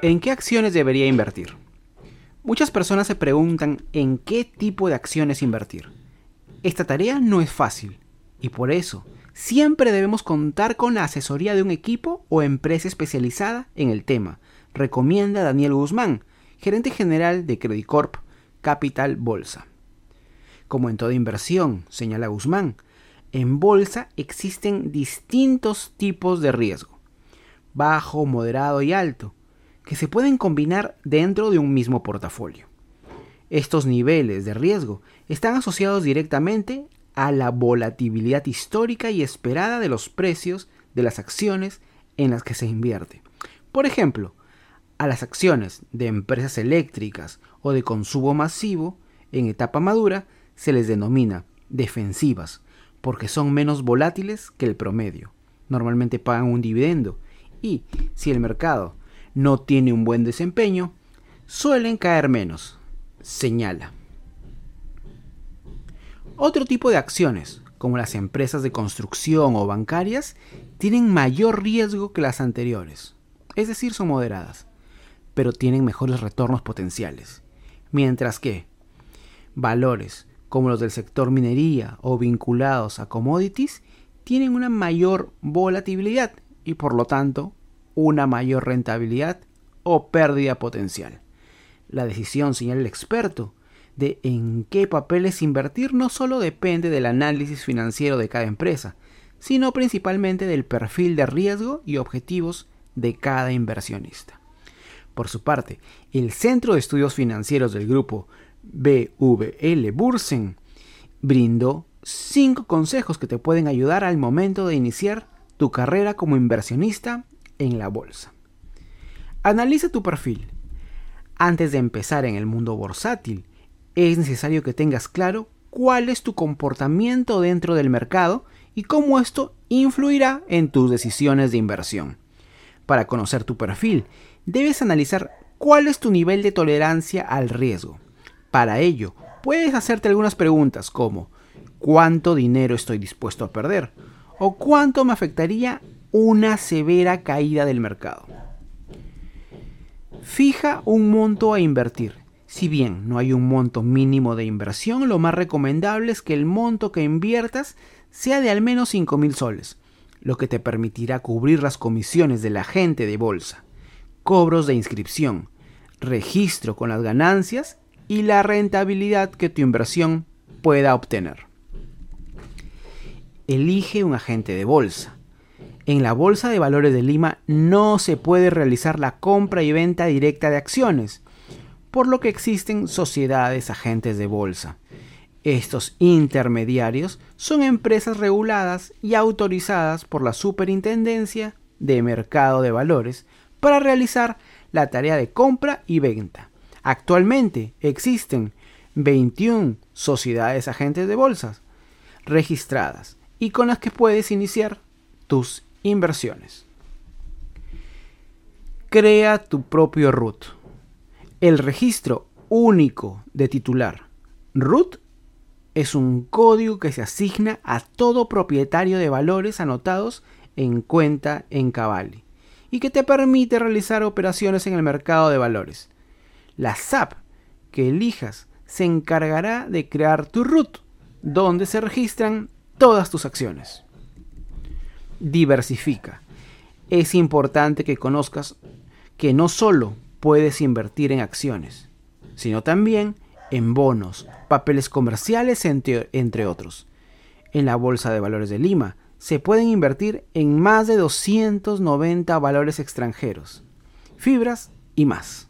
¿En qué acciones debería invertir? Muchas personas se preguntan en qué tipo de acciones invertir. Esta tarea no es fácil y por eso siempre debemos contar con la asesoría de un equipo o empresa especializada en el tema, recomienda Daniel Guzmán, gerente general de Credit Corp Capital Bolsa. Como en toda inversión, señala Guzmán, en bolsa existen distintos tipos de riesgo, bajo, moderado y alto, que se pueden combinar dentro de un mismo portafolio. Estos niveles de riesgo están asociados directamente a la volatilidad histórica y esperada de los precios de las acciones en las que se invierte. Por ejemplo, a las acciones de empresas eléctricas o de consumo masivo en etapa madura se les denomina defensivas porque son menos volátiles que el promedio. Normalmente pagan un dividendo y si el mercado no tiene un buen desempeño, suelen caer menos, señala. Otro tipo de acciones, como las empresas de construcción o bancarias, tienen mayor riesgo que las anteriores, es decir, son moderadas, pero tienen mejores retornos potenciales, mientras que valores como los del sector minería o vinculados a commodities tienen una mayor volatilidad y por lo tanto una mayor rentabilidad o pérdida potencial. La decisión, señala el experto, de en qué papeles invertir no solo depende del análisis financiero de cada empresa, sino principalmente del perfil de riesgo y objetivos de cada inversionista. Por su parte, el Centro de Estudios Financieros del grupo BVL Bursen brindó cinco consejos que te pueden ayudar al momento de iniciar tu carrera como inversionista en la bolsa. Analiza tu perfil. Antes de empezar en el mundo bursátil, es necesario que tengas claro cuál es tu comportamiento dentro del mercado y cómo esto influirá en tus decisiones de inversión. Para conocer tu perfil, debes analizar cuál es tu nivel de tolerancia al riesgo. Para ello, puedes hacerte algunas preguntas como ¿cuánto dinero estoy dispuesto a perder? ¿O cuánto me afectaría una severa caída del mercado? Fija un monto a invertir. Si bien no hay un monto mínimo de inversión, lo más recomendable es que el monto que inviertas sea de al menos 5 mil soles, lo que te permitirá cubrir las comisiones del agente de bolsa, cobros de inscripción, registro con las ganancias y la rentabilidad que tu inversión pueda obtener. Elige un agente de bolsa. En la Bolsa de Valores de Lima no se puede realizar la compra y venta directa de acciones, por lo que existen sociedades agentes de bolsa. Estos intermediarios son empresas reguladas y autorizadas por la Superintendencia de Mercado de Valores para realizar la tarea de compra y venta. Actualmente existen 21 sociedades agentes de bolsas registradas y con las que puedes iniciar tus inversiones. Crea tu propio RUT. El registro único de titular RUT es un código que se asigna a todo propietario de valores anotados en cuenta en Cavalli y que te permite realizar operaciones en el mercado de valores. La SAP que elijas se encargará de crear tu root, donde se registran todas tus acciones. Diversifica. Es importante que conozcas que no solo puedes invertir en acciones, sino también en bonos, papeles comerciales, entre, entre, otros. En la Bolsa de Valores de Lima se pueden invertir en más de 290 valores extranjeros, fibras y más.